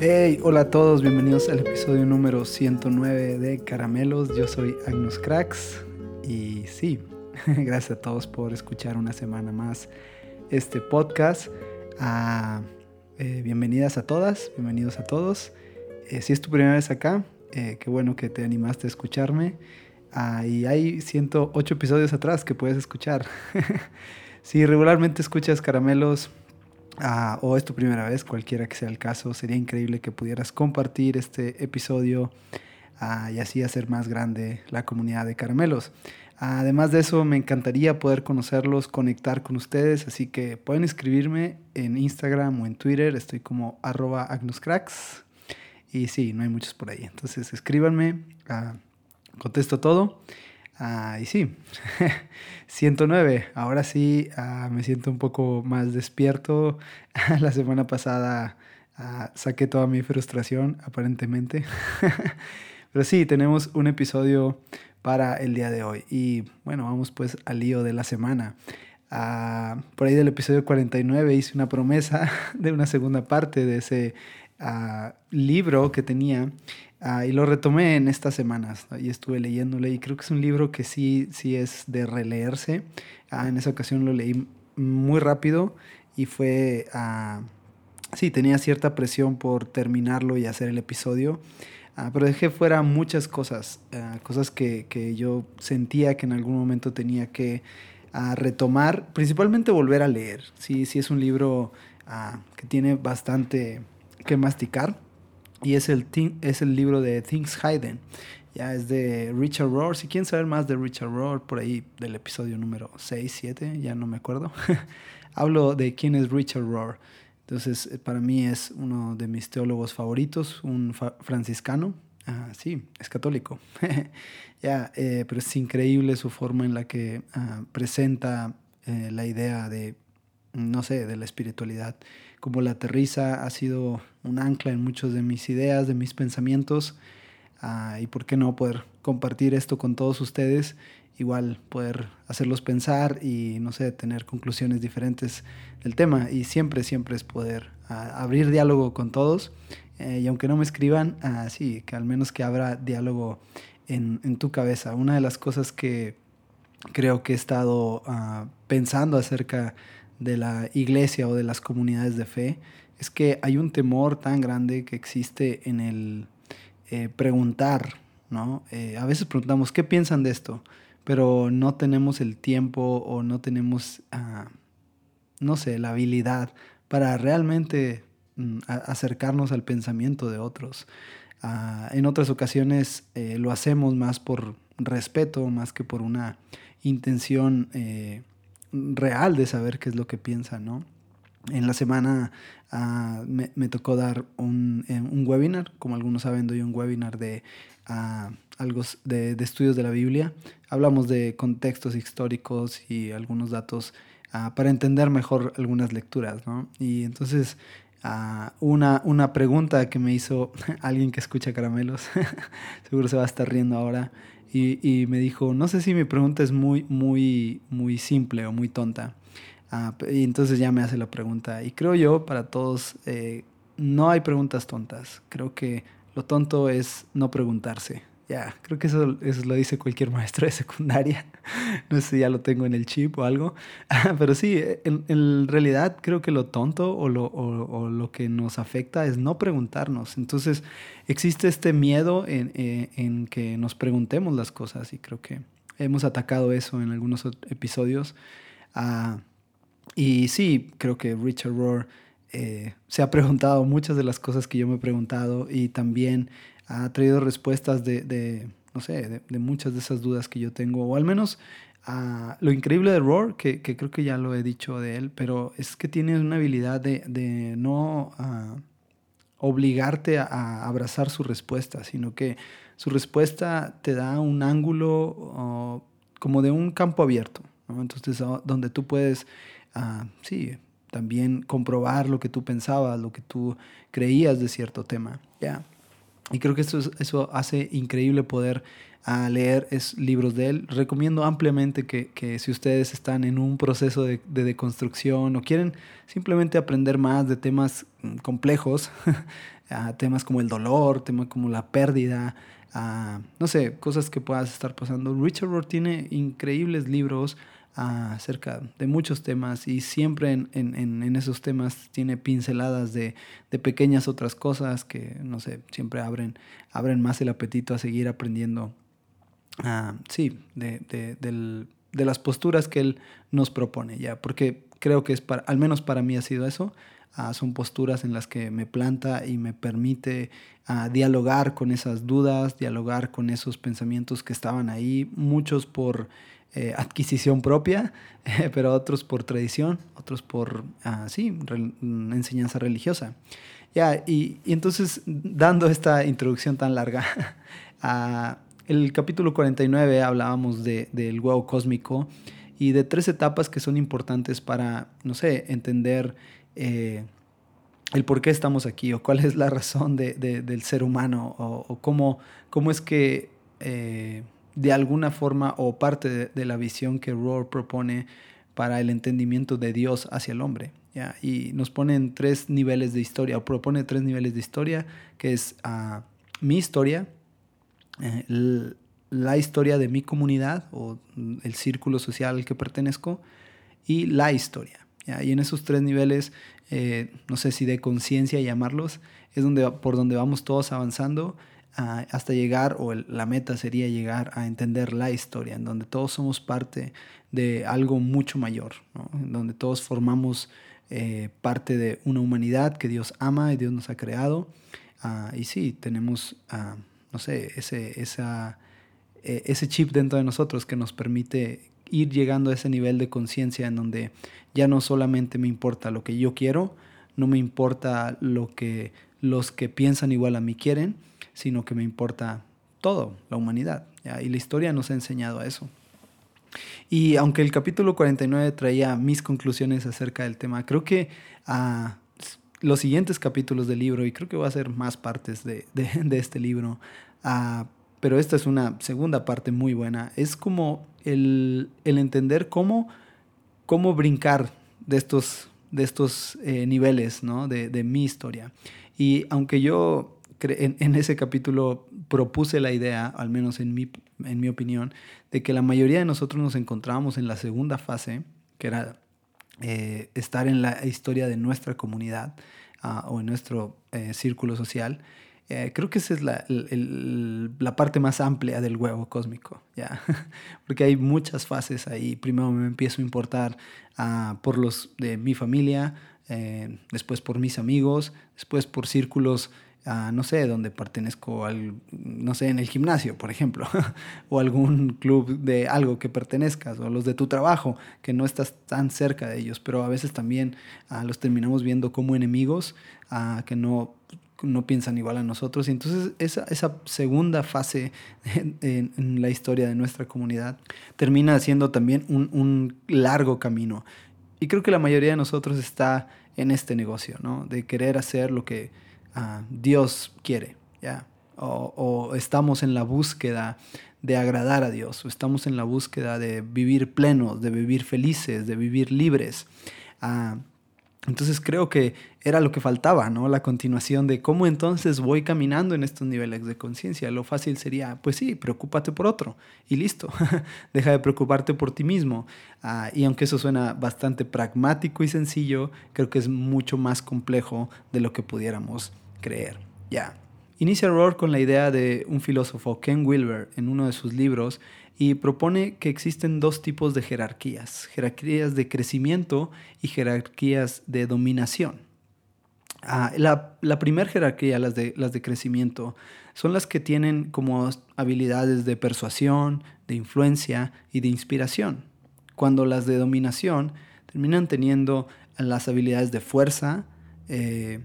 Hey, hola a todos, bienvenidos al episodio número 109 de Caramelos. Yo soy Agnus Cracks y sí, gracias a todos por escuchar una semana más este podcast. Ah, eh, bienvenidas a todas, bienvenidos a todos. Eh, si es tu primera vez acá, eh, qué bueno que te animaste a escucharme. Ah, y hay 108 episodios atrás que puedes escuchar. si regularmente escuchas Caramelos, Ah, o es tu primera vez, cualquiera que sea el caso, sería increíble que pudieras compartir este episodio ah, y así hacer más grande la comunidad de caramelos. además de eso, me encantaría poder conocerlos, conectar con ustedes, así que pueden escribirme en Instagram o en Twitter, estoy como arroba agnuscracks. Y sí, no hay muchos por ahí. Entonces escríbanme, ah, contesto todo. Ah, y sí, 109. Ahora sí ah, me siento un poco más despierto. La semana pasada ah, saqué toda mi frustración, aparentemente. Pero sí, tenemos un episodio para el día de hoy. Y bueno, vamos pues al lío de la semana. por ahí del episodio 49 hice una promesa de una segunda parte de ese libro que tenía Ah, y lo retomé en estas semanas y estuve leyéndole y creo que es un libro que sí, sí es de releerse. Ah, en esa ocasión lo leí muy rápido y fue, ah, sí, tenía cierta presión por terminarlo y hacer el episodio, pero dejé fuera muchas cosas, cosas que, que, yo sentía que en algún momento tenía que retomar, principalmente volver a leer. Sí, sí es un libro que tiene bastante que masticar y es el, es el libro de Things Hidden. Ya es de Richard Rohr. Si quieren saber más de Richard Rohr, por ahí del episodio número 6, 7, ya no me acuerdo. Hablo de quién es Richard Rohr. Entonces, eh, para mí es uno de mis teólogos favoritos, un franciscano. Ah, sí, es católico. ya, eh, pero es increíble su forma en la que ah, presenta eh, la idea de, no sé, de la espiritualidad como la aterriza ha sido un ancla en muchas de mis ideas, de mis pensamientos. Ah, y por qué no poder compartir esto con todos ustedes, igual poder hacerlos pensar y no sé, tener conclusiones diferentes del tema. Y siempre, siempre es poder ah, abrir diálogo con todos. Eh, y aunque no me escriban, uh, sí, que al menos que abra diálogo en, en, tu cabeza. Una de las cosas que creo que he estado pensando acerca de la iglesia o de las comunidades de fe es que hay un temor tan grande que existe en el eh, preguntar, ¿no? Eh, a veces preguntamos, ¿qué piensan de esto? Pero no tenemos el tiempo o no tenemos, ah, no sé, la habilidad para realmente mm, acercarnos al pensamiento de otros. Ah, en otras ocasiones eh, lo hacemos más por respeto, más que por una intención real de saber qué es lo que piensa, ¿no? En la semana ah, me, tocó dar un, eh, un, webinar, como algunos saben, doy un webinar de, uh, algo de, de, estudios de la Biblia. Hablamos de contextos históricos y algunos datos uh, para entender mejor algunas lecturas, ¿no? Y entonces una, una pregunta que me hizo alguien que escucha caramelos, seguro se va a estar riendo ahora, y, me dijo, no sé si mi pregunta es muy, muy, muy simple o muy tonta. Ah, y entonces ya me hace la pregunta. Y creo yo, para todos, eh, no hay preguntas tontas. Creo que lo tonto es no preguntarse. Ya, creo que eso, eso lo dice cualquier maestro de secundaria. No sé si ya lo tengo en el chip o algo. Pero sí, en, en realidad creo que lo tonto o lo, o, lo, que nos afecta es no preguntarnos. Entonces existe este miedo en, eh, en, que nos preguntemos las cosas y creo que hemos atacado eso en algunos episodios. Ah, y sí, creo que Richard Rohr eh, se ha preguntado muchas de las cosas que yo me he preguntado y también ha traído respuestas de, no sé, de, muchas de esas dudas que yo tengo, o al menos uh, lo increíble de Roar, que, creo que ya lo he dicho de él, pero es que tiene una habilidad de, no uh, obligarte a, abrazar su respuesta, sino que su respuesta te da un ángulo como de un campo abierto, entonces donde tú puedes, sí, también comprobar lo que tú pensabas, lo que tú creías de cierto tema, ¿ya? Y creo que eso, eso hace increíble poder a leer es, libros de él. Recomiendo ampliamente que, que, si ustedes están en un proceso de, de deconstrucción o quieren simplemente aprender más de temas mm, complejos, temas como el dolor, temas como la pérdida, no sé, cosas que puedas estar pasando. Richard Rohr tiene increíbles libros acerca de muchos temas y siempre en, en, en esos temas tiene pinceladas de, de, pequeñas otras cosas que, no sé, siempre abren, abren más el apetito a seguir aprendiendo, sí, de, de, del, de, las posturas que él nos propone, ya, porque creo que es para, al menos para mí ha sido eso. Uh, son posturas en las que me planta y me permite uh, dialogar con esas dudas, dialogar con esos pensamientos que estaban ahí, muchos por eh, adquisición propia, pero otros por tradición, otros por, uh, sí, re enseñanza religiosa. Ya, y, entonces, dando esta introducción tan larga, el capítulo 49 hablábamos de, del huevo cósmico y de tres etapas que son importantes para, no sé, entender eh, el por qué estamos aquí o cuál es la razón de, de, del ser humano o, o cómo, cómo, es que eh, de alguna forma o parte de, la visión que Rohr propone para el entendimiento de Dios hacia el hombre. ¿ya? Y nos pone en tres niveles de historia, o propone tres niveles de historia, que es uh, mi historia, eh, la historia de mi comunidad o el círculo social al que pertenezco y la historia. ¿ya? Y en esos tres niveles, eh, no sé si de conciencia llamarlos, es donde, por donde vamos todos avanzando hasta llegar, o la meta sería llegar a entender la historia, en donde todos somos parte de algo mucho mayor, en donde todos formamos eh, parte de una humanidad que Dios ama y Dios nos ha creado. Uh, y sí, tenemos, uh, no sé, ese, eh, ese chip dentro de nosotros que nos permite ir llegando a ese nivel de conciencia en donde ya no solamente me importa lo que yo quiero, no me importa lo que los que piensan igual a mí quieren, sino que me importa todo, la humanidad. Y la historia nos ha enseñado a eso. Y aunque el capítulo 49 traía mis conclusiones acerca del tema, creo que uh, los siguientes capítulos del libro, y creo que va a ser más partes de, de, de este libro, uh, pero esta es una segunda parte muy buena, es como el, el entender cómo, cómo brincar de estos, de estos eh, niveles ¿no? de, de mi historia. Y aunque yo en, ese capítulo propuse la idea, al menos en mi, en mi opinión, de que la mayoría de nosotros nos encontrábamos en la segunda fase, que era eh, estar en la historia de nuestra comunidad uh, o en nuestro eh, círculo social. Eh, creo que esa es la, la, parte más amplia del huevo cósmico, ¿ya? porque hay muchas fases ahí. Primero me empiezo a importar uh, por los de mi familia, eh, después por mis amigos, después por círculos a, no sé, donde pertenezco al, no sé, en el gimnasio, por ejemplo, o algún club de algo que pertenezcas, o los de tu trabajo, que no estás tan cerca de ellos, pero a veces también a, los terminamos viendo como enemigos, a, que no no piensan igual a nosotros. Y entonces esa, esa segunda fase en, en, en, la historia de nuestra comunidad termina siendo también un, un, largo camino. Y creo que la mayoría de nosotros está en este negocio, ¿no? De querer hacer lo que, uh, Dios quiere, ¿ya? O, o, estamos en la búsqueda de agradar a Dios, o estamos en la búsqueda de vivir plenos, de vivir felices, de vivir libres. Uh, entonces creo que era lo que faltaba, ¿no? La continuación de cómo entonces voy caminando en estos niveles de conciencia. Lo fácil sería, pues sí, preocúpate por otro y listo. Deja de preocuparte por ti mismo. Uh, y aunque eso suena bastante pragmático y sencillo, creo que es mucho más complejo de lo que pudiéramos creer. Ya. Inicia Rohr con la idea de un filósofo, Ken Wilber, en uno de sus libros, y propone que existen dos tipos de jerarquías, jerarquías de crecimiento y jerarquías de dominación. Ah, la, la primera jerarquía, las de, las de crecimiento, son las que tienen como habilidades de persuasión, de influencia y de inspiración, cuando las de dominación terminan teniendo las habilidades de fuerza, eh,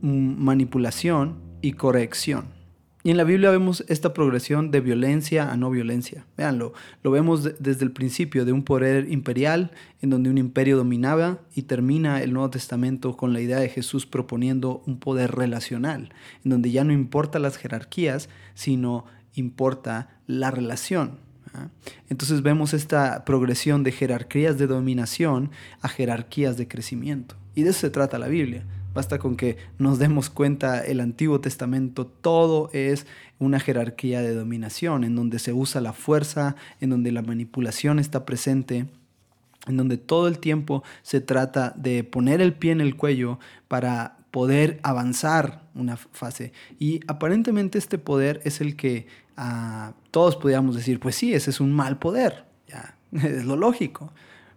manipulación y corrección. Y en la Biblia vemos esta progresión de violencia a no violencia. Veanlo, lo vemos desde el principio de un poder imperial en donde un imperio dominaba y termina el Nuevo Testamento con la idea de Jesús proponiendo un poder relacional, en donde ya no importa las jerarquías, sino importa la relación. ¿ah? Entonces vemos esta progresión de jerarquías de dominación a jerarquías de crecimiento. Y de eso se trata la Biblia. Basta con que nos demos cuenta, el Antiguo Testamento, todo es una jerarquía de dominación, en donde se usa la fuerza, en donde la manipulación está presente, en donde todo el tiempo se trata de poner el pie en el cuello para poder avanzar una fase. Y aparentemente este poder es el que ah, todos podríamos decir, pues sí, ese es un mal poder, ya, es lo lógico.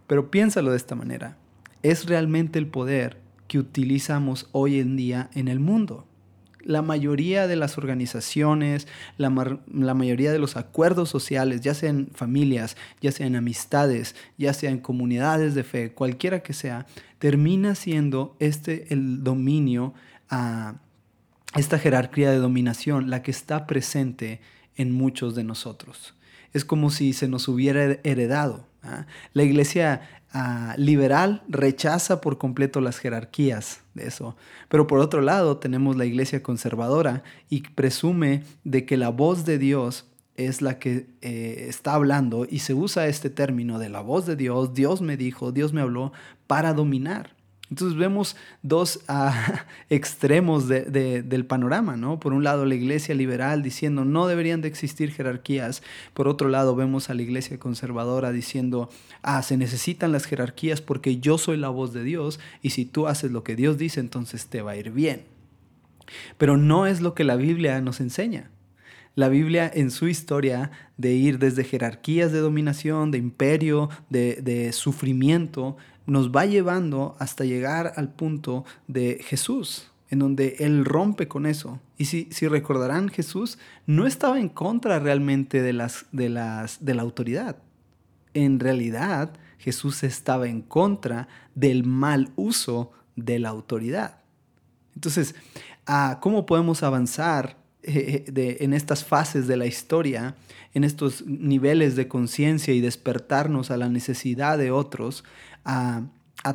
Pero piénsalo de esta manera, es realmente el poder que utilizamos hoy en día en el mundo. La mayoría de las organizaciones, la, mayoría de los acuerdos sociales, ya sean familias, ya sean amistades, ya sean comunidades de fe, cualquiera que sea, termina siendo este el dominio, a esta jerarquía de dominación, la que está presente en muchos de nosotros. Es como si se nos hubiera heredado. ¿ah? La iglesia liberal rechaza por completo las jerarquías de eso. Pero por otro lado tenemos la iglesia conservadora y presume de que la voz de Dios es la que eh, está hablando y se usa este término de la voz de Dios, Dios me dijo, Dios me habló, para dominar. Entonces vemos dos ah, extremos del panorama, ¿no? Por un lado la iglesia liberal diciendo no deberían de existir jerarquías, por otro lado vemos a la iglesia conservadora diciendo, ah, se necesitan las jerarquías porque yo soy la voz de Dios y si tú haces lo que Dios dice, entonces te va a ir bien. Pero no es lo que la Biblia nos enseña. La Biblia en su historia de ir desde jerarquías de dominación, de imperio, de, de sufrimiento, nos va llevando hasta llegar al punto de Jesús, en donde Él rompe con eso. Y si, si recordarán, Jesús no estaba en contra realmente de, las, de, las, de la autoridad. En realidad, Jesús estaba en contra del mal uso de la autoridad. Entonces, ah, ¿cómo podemos avanzar eh, eh, en estas fases de la historia, en estos niveles de conciencia y despertarnos a la necesidad de otros, a,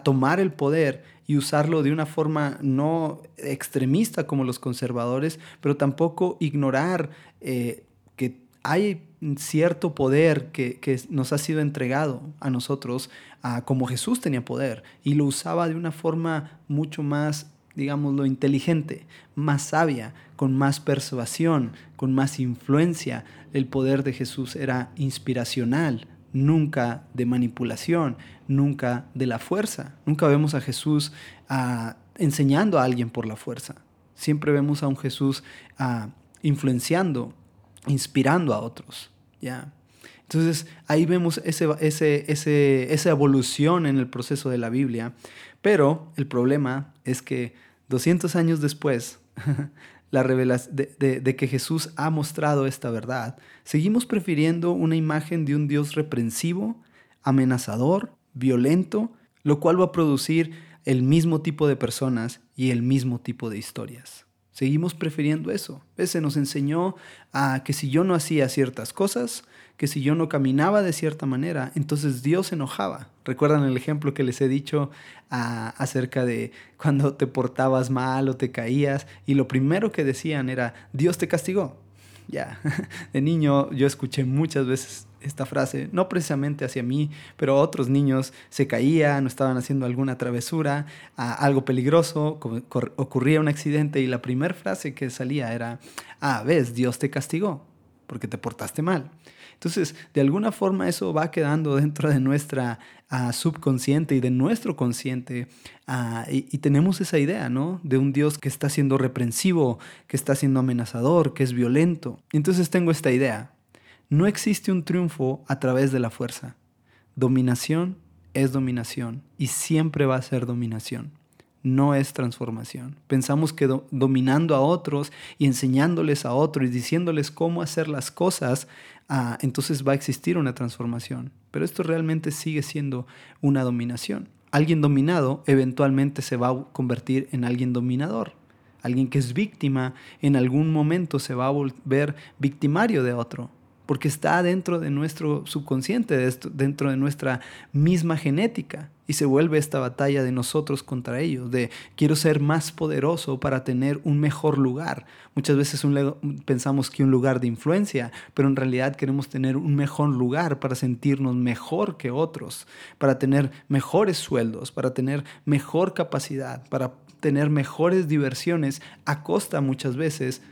tomar el poder y usarlo de una forma no extremista como los conservadores, pero tampoco ignorar eh, que hay cierto poder que, nos ha sido entregado a nosotros, como Jesús tenía poder, y lo usaba de una forma mucho más, digámoslo, inteligente, más sabia, con más persuasión, con más influencia. El poder de Jesús era inspiracional, nunca de manipulación, nunca de la fuerza. Nunca vemos a Jesús ah, enseñando a alguien por la fuerza. Siempre vemos a un Jesús ah, influenciando, inspirando a otros. ¿ya? Entonces ahí vemos ese, esa evolución en el proceso de la Biblia. Pero el problema es que 200 años después la revelación de, que Jesús ha mostrado esta verdad, seguimos prefiriendo una imagen de un Dios reprensivo, amenazador, violento, lo cual va a producir el mismo tipo de personas y el mismo tipo de historias. Seguimos prefiriendo eso. Se nos enseñó a que si yo no hacía ciertas cosas, que si yo no caminaba de cierta manera, entonces Dios se enojaba. ¿Recuerdan el ejemplo que les he dicho ah, acerca de cuando te portabas mal o te caías? Y lo primero que decían era, Dios te castigó. Ya, de niño yo escuché muchas veces esta frase, no precisamente hacia mí, pero otros niños se caían o estaban haciendo alguna travesura, algo peligroso, ocurría un accidente y la primera frase que salía era, ah, ves, Dios te castigó porque te portaste mal. Entonces, de alguna forma eso va quedando dentro de nuestra ah, subconsciente y de nuestro consciente ah, y, y, tenemos esa idea, ¿no? De un Dios que está siendo reprensivo, que está siendo amenazador, que es violento. Entonces tengo esta idea. No existe un triunfo a través de la fuerza. Dominación es dominación y siempre va a ser dominación. No es transformación. Pensamos que dominando a otros y enseñándoles a otros y diciéndoles cómo hacer las cosas, ah, entonces va a existir una transformación. Pero esto realmente sigue siendo una dominación. Alguien dominado eventualmente se va a convertir en alguien dominador. Alguien que es víctima en algún momento se va a volver victimario de otro porque está dentro de nuestro subconsciente, dentro de nuestra misma genética. Y se vuelve esta batalla de nosotros contra ellos, de quiero ser más poderoso para tener un mejor lugar. Muchas veces pensamos que un lugar de influencia, pero en realidad queremos tener un mejor lugar para sentirnos mejor que otros, para tener mejores sueldos, para tener mejor capacidad, para tener mejores diversiones a costa muchas veces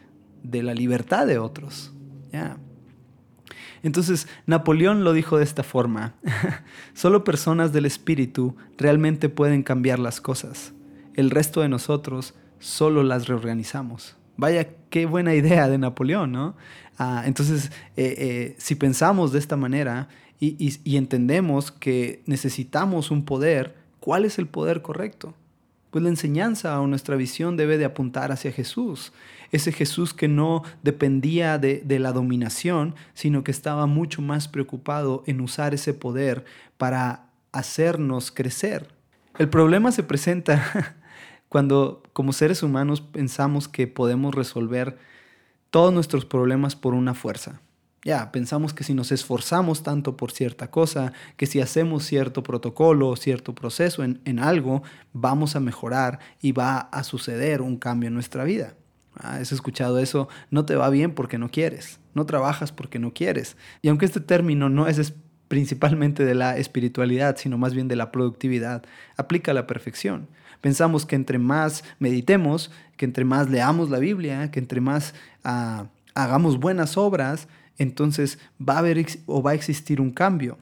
de la libertad de otros. ¿ya? Entonces, Napoleón lo dijo de esta forma, solo personas del espíritu realmente pueden cambiar las cosas. El resto de nosotros solo las reorganizamos. Vaya, qué buena idea de Napoleón, ¿no? Ah, entonces, eh, eh, si pensamos de esta manera y entendemos que necesitamos un poder, ¿cuál es el poder correcto? Pues la enseñanza o nuestra visión debe de apuntar hacia Jesús. Ese Jesús que no dependía de, la dominación, sino que estaba mucho más preocupado en usar ese poder para hacernos crecer. El problema se presenta cuando como seres humanos pensamos que podemos resolver todos nuestros problemas por una fuerza. Ya, pensamos que si nos esforzamos tanto por cierta cosa, que si hacemos cierto protocolo o cierto proceso en, algo, vamos a mejorar y va a suceder un cambio en nuestra vida. Ah, ¿Has escuchado eso? No te va bien porque no quieres, no trabajas porque no quieres. Y aunque este término no es principalmente de la espiritualidad, sino más bien de la productividad, aplica a la perfección. Pensamos que entre más meditemos, que entre más leamos la Biblia, que entre más ah, hagamos buenas obras, entonces va a haber o va a existir un cambio.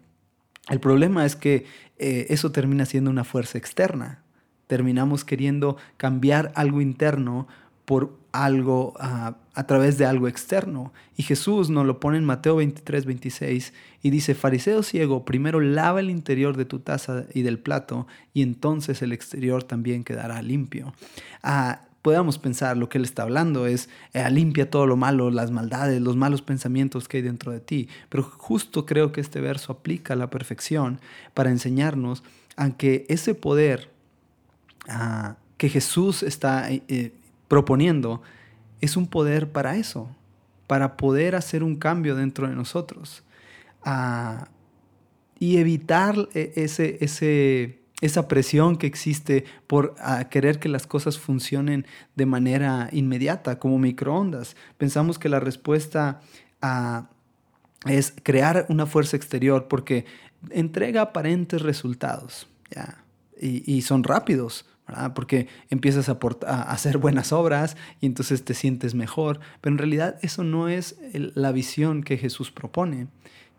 El problema es que eh, eso termina siendo una fuerza externa. Terminamos queriendo cambiar algo interno por algo ah, a través de algo externo. Y Jesús nos lo pone en Mateo 23, 26 y dice, fariseo ciego, primero lava el interior de tu taza y del plato y entonces el exterior también quedará limpio. Ah, podamos pensar, lo que él está hablando es, eh, limpia todo lo malo, las maldades, los malos pensamientos que hay dentro de ti. Pero justo creo que este verso aplica a la perfección para enseñarnos aunque ese poder ah, que Jesús está eh, proponiendo es un poder para eso, para poder hacer un cambio dentro de nosotros y evitar ese, ese esa presión que existe por querer que las cosas funcionen de manera inmediata, como microondas. Pensamos que la respuesta es crear una fuerza exterior porque entrega aparentes resultados y, son rápidos. Porque empiezas a, hacer buenas obras y entonces te sientes mejor, pero en realidad eso no es la visión que Jesús propone.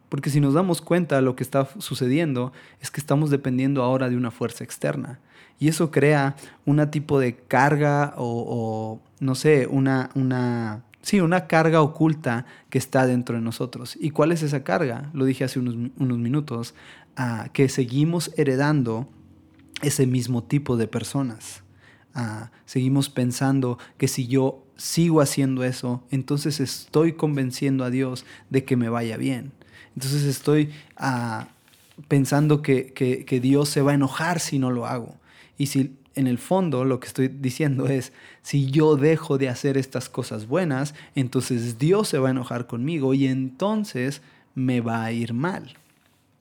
Porque si nos damos cuenta, lo que está sucediendo es que estamos dependiendo ahora de una fuerza externa. Y eso crea un tipo de carga o, no sé, una, una, sí, una carga oculta que está dentro de nosotros. ¿Y cuál es esa carga? Lo dije hace unos, unos minutos, ah, que seguimos heredando ese mismo tipo de personas. Ah, seguimos pensando que si yo sigo haciendo eso, entonces estoy convenciendo a Dios de que me vaya bien. Entonces estoy ah, pensando que, Dios se va a enojar si no lo hago. Y si en el fondo lo que estoy diciendo es, si yo dejo de hacer estas cosas buenas, entonces Dios se va a enojar conmigo y entonces me va a ir mal.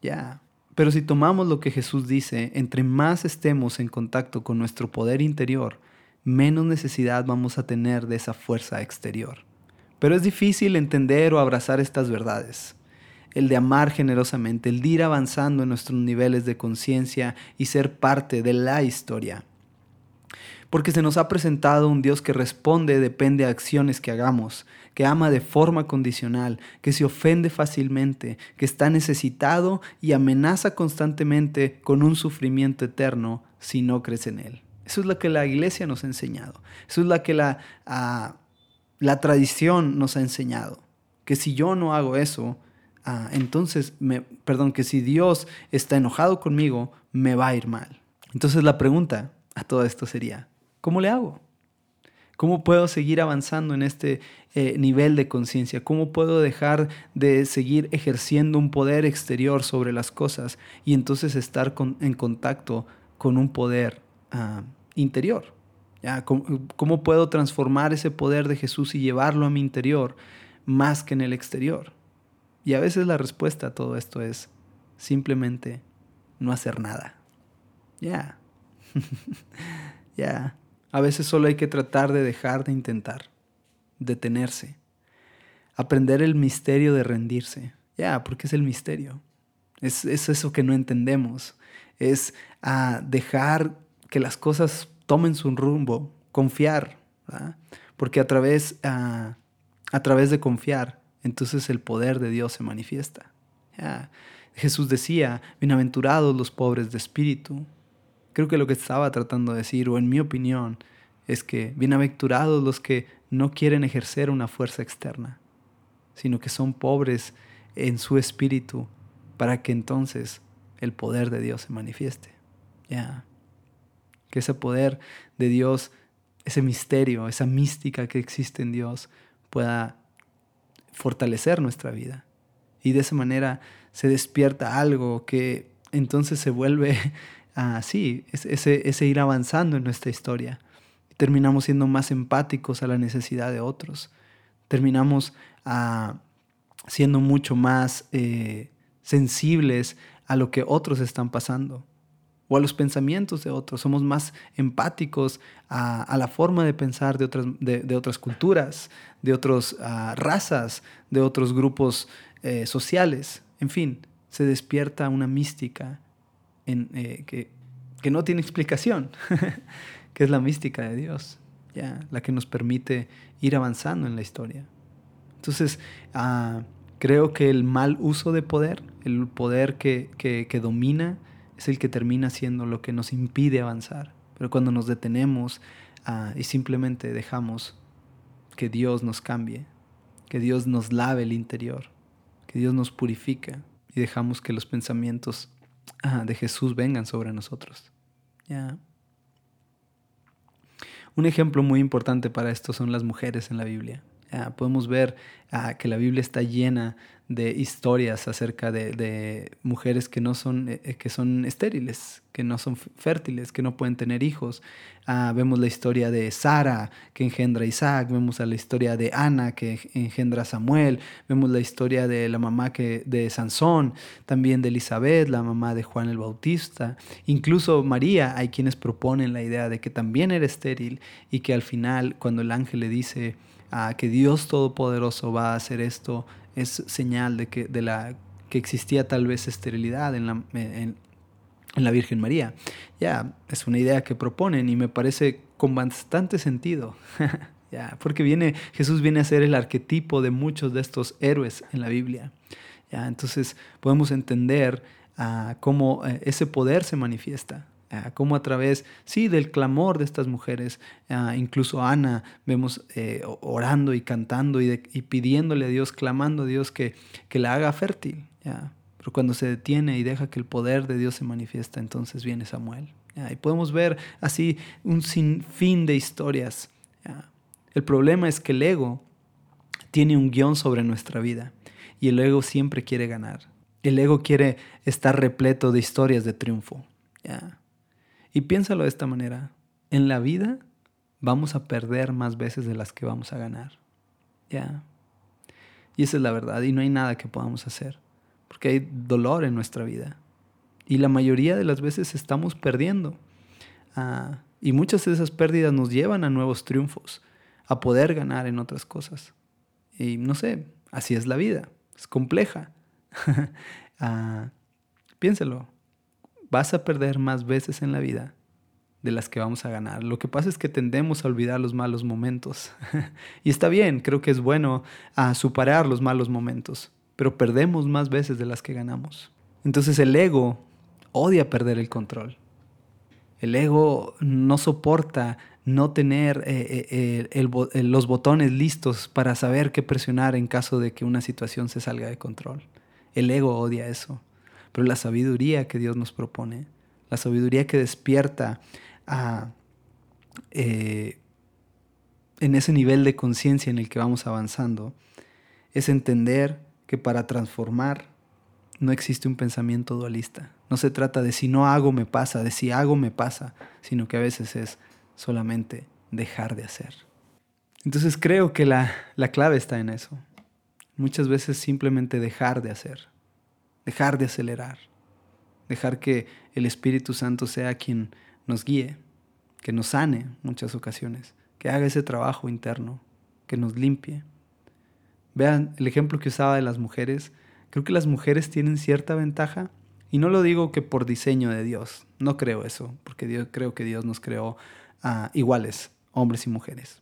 Ya. Pero si tomamos lo que Jesús dice, entre más estemos en contacto con nuestro poder interior, menos necesidad vamos a tener de esa fuerza exterior. Pero es difícil entender o abrazar estas verdades el de amar generosamente, el de ir avanzando en nuestros niveles de conciencia y ser parte de la historia. Porque se nos ha presentado un Dios que responde depende a acciones que hagamos, que ama de forma condicional, que se ofende fácilmente, que está necesitado y amenaza constantemente con un sufrimiento eterno si no crees en Él. Eso es lo que la iglesia nos ha enseñado. Eso es lo que la, ah, la tradición nos ha enseñado. Que si yo no hago eso, Ah, entonces, me, perdón, que si Dios está enojado conmigo, me va a ir mal. Entonces la pregunta a todo esto sería, ¿cómo le hago? ¿Cómo puedo seguir avanzando en este eh, nivel de conciencia? ¿Cómo puedo dejar de seguir ejerciendo un poder exterior sobre las cosas y entonces estar en contacto con un poder ah, interior? ¿Cómo, puedo transformar ese poder de Jesús y llevarlo a mi interior más que en el exterior? Y a veces la respuesta a todo esto es simplemente no hacer nada. Ya. ya. A veces solo hay que tratar de dejar de intentar, detenerse, aprender el misterio de rendirse. Ya, porque es el misterio. Es, eso que no entendemos. Es a ah, dejar que las cosas tomen su rumbo, confiar. Porque a través, ah, a través de confiar, entonces el poder de Dios se manifiesta. Jesús decía, bienaventurados los pobres de espíritu. Creo que lo que estaba tratando de decir, o en mi opinión, es que bienaventurados los que no quieren ejercer una fuerza externa, sino que son pobres en su espíritu para que entonces el poder de Dios se manifieste. Ya. Que ese poder de Dios, ese misterio, esa mística que existe en Dios pueda fortalecer nuestra vida. Y de esa manera se despierta algo que entonces se vuelve así, ese, ese ir avanzando en nuestra historia. Terminamos siendo más empáticos a la necesidad de otros. Terminamos a siendo mucho más eh, sensibles a lo que otros están pasando o a los pensamientos de otros. Somos más empáticos a, la forma de pensar de otras, de, otras culturas, de otras ah, razas, de otros grupos eh, sociales. En fin, se despierta una mística en, eh, que, no tiene explicación, que es la mística de Dios, ya, la que nos permite ir avanzando en la historia. Entonces, uh, creo que el mal uso de poder, el poder que, que, domina, es el que termina siendo lo que nos impide avanzar. Pero cuando nos detenemos uh, y simplemente dejamos que Dios nos cambie, que Dios nos lave el interior, que Dios nos purifica y dejamos que los pensamientos uh, de Jesús vengan sobre nosotros. Un ejemplo muy importante para esto son las mujeres en la Biblia. Ah, podemos ver ah, que la Biblia está llena de historias acerca de, mujeres que no son, eh, eh, que son estériles, que no son fértiles, que no pueden tener hijos. Ah, vemos la historia de Sara, que engendra a Isaac, vemos la historia de Ana, que engendra a Samuel, vemos la historia de la mamá que, de Sansón, también de Elizabeth, la mamá de Juan el Bautista. Incluso María, hay quienes proponen la idea de que también era estéril y que al final, cuando el ángel le dice, que Dios Todopoderoso va a hacer esto, es señal de que, de la, que existía tal vez esterilidad en la, en, la Virgen María. Ya, es una idea que proponen y me parece con bastante sentido. porque viene, Jesús viene a ser el arquetipo de muchos de estos héroes en la Biblia. Entonces podemos entender uh, cómo eh, ese poder se manifiesta. Ah, como a través, sí, del clamor de estas mujeres, ah, incluso Ana, vemos eh, orando y cantando y, pidiéndole a Dios, clamando a Dios que, que la haga fértil. Pero cuando se detiene y deja que el poder de Dios se manifiesta, entonces viene Samuel. Y podemos ver así un sinfín de historias. El problema es que el ego tiene un guion sobre nuestra vida y el ego siempre quiere ganar. El ego quiere estar repleto de historias de triunfo. ¿ya? Y piénsalo de esta manera. En la vida vamos a perder más veces de las que vamos a ganar. Ya. Y esa es la verdad. Y no hay nada que podamos hacer. Porque hay dolor en nuestra vida. Y la mayoría de las veces estamos perdiendo. Ah, y muchas de esas pérdidas nos llevan a nuevos triunfos. A poder ganar en otras cosas. Y no sé, así es la vida. Es compleja. Ah, piénsalo vas a perder más veces en la vida de las que vamos a ganar. Lo que pasa es que tendemos a olvidar los malos momentos. y está bien, creo que es bueno a ah, superar los malos momentos, pero perdemos más veces de las que ganamos. Entonces el ego odia perder el control. El ego no soporta no tener eh, eh, eh, los botones listos para saber qué presionar en caso de que una situación se salga de control. El ego odia eso pero la sabiduría que Dios nos propone, la sabiduría que despierta eh, en ese nivel de conciencia en el que vamos avanzando, es entender que para transformar no existe un pensamiento dualista. No se trata de si no hago me pasa, de si hago me pasa, sino que a veces es solamente dejar de hacer. Entonces creo que la, la clave está en eso. Muchas veces simplemente dejar de hacer, dejar de acelerar, dejar que el Espíritu Santo sea quien nos guíe, que nos sane muchas ocasiones, que haga ese trabajo interno, que nos limpie. Vean el ejemplo que usaba de las mujeres. Creo que las mujeres tienen cierta ventaja y no lo digo que por diseño de Dios, no creo eso, porque Dios, creo que Dios nos creó uh, iguales, hombres y mujeres.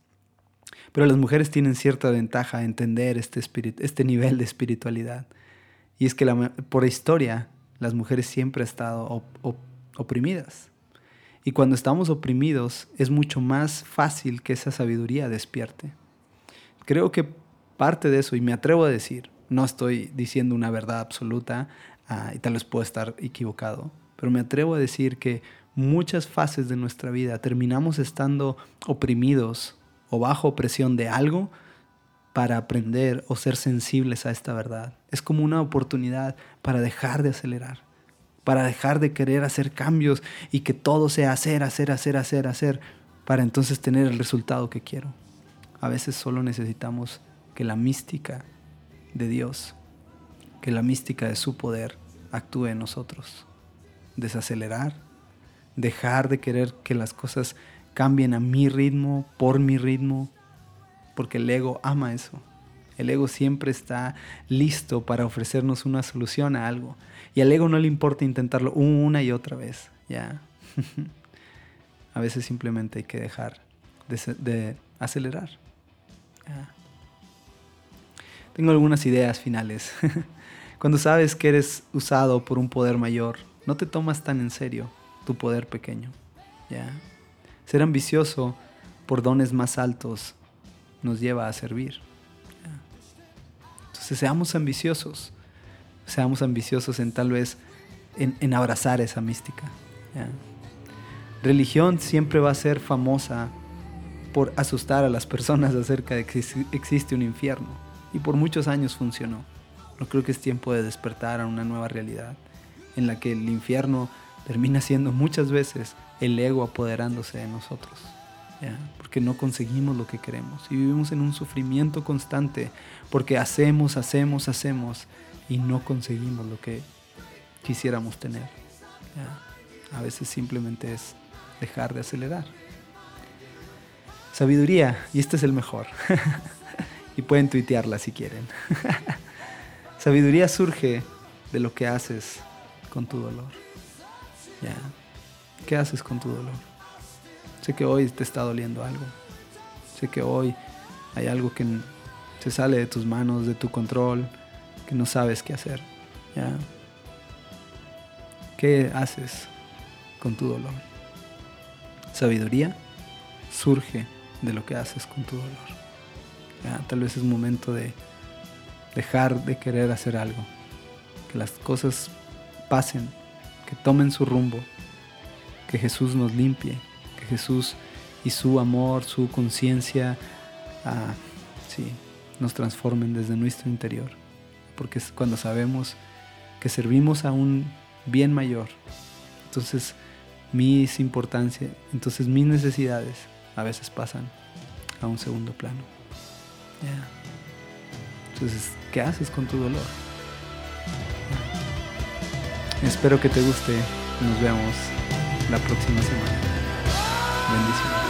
Pero las mujeres tienen cierta ventaja a entender este, este nivel de espiritualidad. Y es que por historia las mujeres siempre han estado oprimidas. Y cuando estamos oprimidos es mucho más fácil que esa sabiduría despierte. Creo que parte de eso, y me atrevo a decir, no estoy diciendo una verdad absoluta, Ah, y tal vez puedo estar equivocado, pero me atrevo a decir que muchas fases de nuestra vida terminamos estando oprimidos o bajo presión de algo para aprender o ser sensibles a esta verdad. Es como una oportunidad para dejar de acelerar, para dejar de querer hacer cambios y que todo sea hacer, hacer, hacer, hacer, hacer, para entonces tener el resultado que quiero. A veces solo necesitamos que la mística de Dios, que la mística de su poder actúe en nosotros. Desacelerar, dejar de querer que las cosas cambien a mi ritmo, por mi ritmo, porque el ego ama eso. El ego siempre está listo para ofrecernos una solución a algo. Y al ego no le importa intentarlo una y otra vez. Ya. a veces simplemente hay que dejar de, acelerar. Tengo algunas ideas finales. Cuando sabes que eres usado por un poder mayor, no te tomas tan en serio tu poder pequeño. ¿ya? Ser ambicioso por dones más altos nos lleva a servir. Entonces seamos ambiciosos. Seamos ambiciosos en tal vez en, abrazar esa mística. Religión siempre va a ser famosa por asustar a las personas acerca de que existe un infierno. Y por muchos años funcionó. No creo que es tiempo de despertar a una nueva realidad en la que el infierno termina siendo muchas veces el ego apoderándose de nosotros. Porque no conseguimos lo que queremos y vivimos en un sufrimiento constante porque hacemos, hacemos, hacemos y no conseguimos lo que quisiéramos tener. A veces simplemente es dejar de acelerar. Sabiduría, y este es el mejor. y pueden tuitearla si quieren. Sabiduría surge de lo que haces con tu dolor. ¿Qué haces con tu dolor? Sé que hoy te está doliendo algo. Sé que hoy hay algo que se sale de tus manos, de tu control, que no sabes qué hacer. ¿Ya? ¿Qué haces con tu dolor? Sabiduría surge de lo que haces con tu dolor. ¿Ya? Tal vez es momento de dejar de querer hacer algo, que las cosas pasen, que tomen su rumbo, que Jesús nos limpie, Jesús y su amor, su conciencia, sí, nos transformen desde nuestro interior. Porque es cuando sabemos que servimos a un bien mayor, entonces mis importancia, entonces mis necesidades a veces pasan a un segundo plano. Entonces, ¿qué haces con tu dolor? Espero que te guste. Nos vemos la próxima semana. Bendiciones.